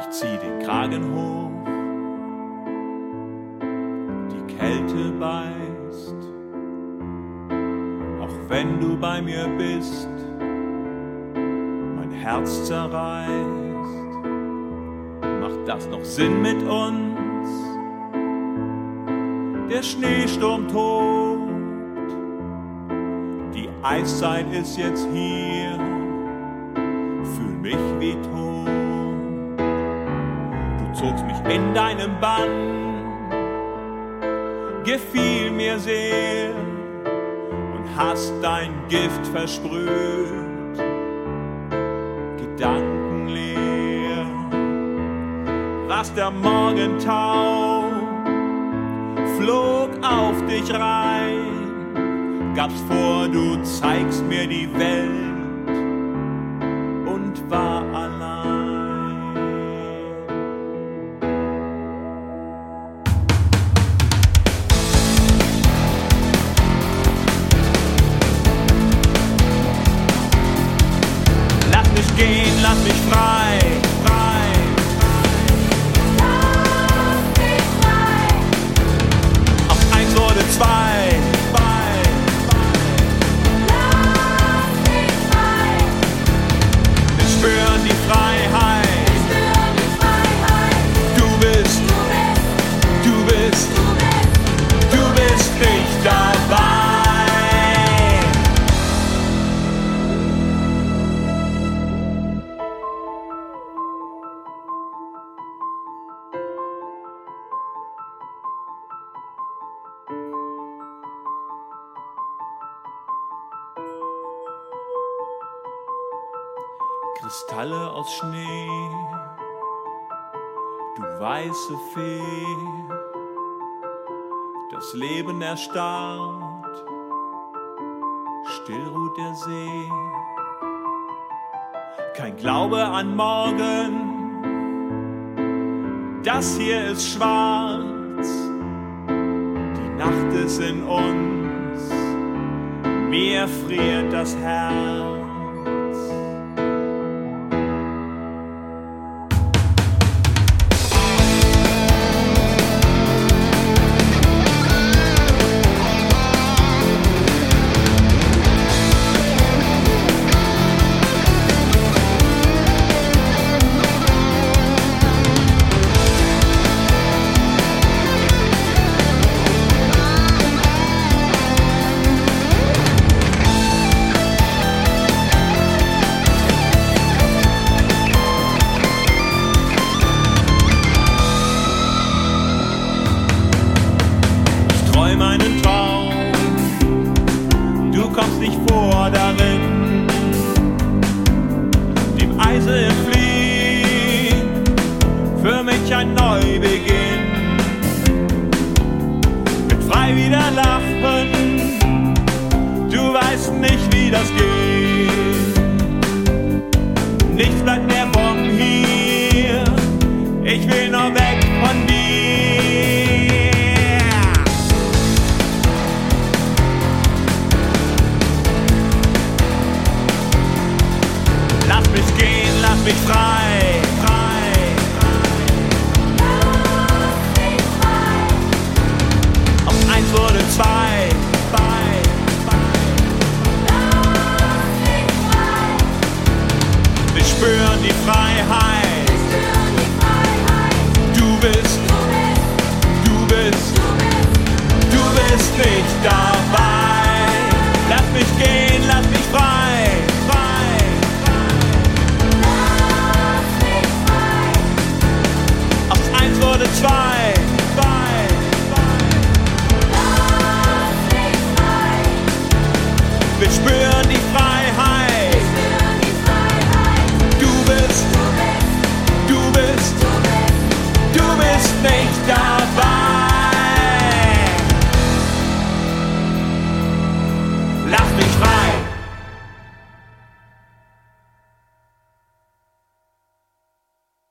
Ich zieh den Kragen hoch, die Kälte beißt. Auch wenn du bei mir bist, mein Herz zerreißt. Macht das noch Sinn mit uns? Der Schneesturm tobt, die Eiszeit ist jetzt hier, fühl mich wie tot. Zogst mich in deinem Bann, gefiel mir sehr und hast dein Gift versprüht, gedankenleer. Was der Morgentau flog auf dich rein, gab's vor, du zeigst mir die Welt Kristalle aus Schnee, du weiße Fee, das Leben erstarrt, still ruht der See, kein Glaube an morgen, das hier ist schwarz, die Nacht ist in uns, mir friert das Herz. Mich ein Neubeginn. Bin frei wie der Lachen, du weißt nicht, wie das geht. wir spüren die Freiheit. Du bist, du bist, du bist nicht dabei. Lass mich gehen, lass mich frei. frei. Aus eins wurde zwei.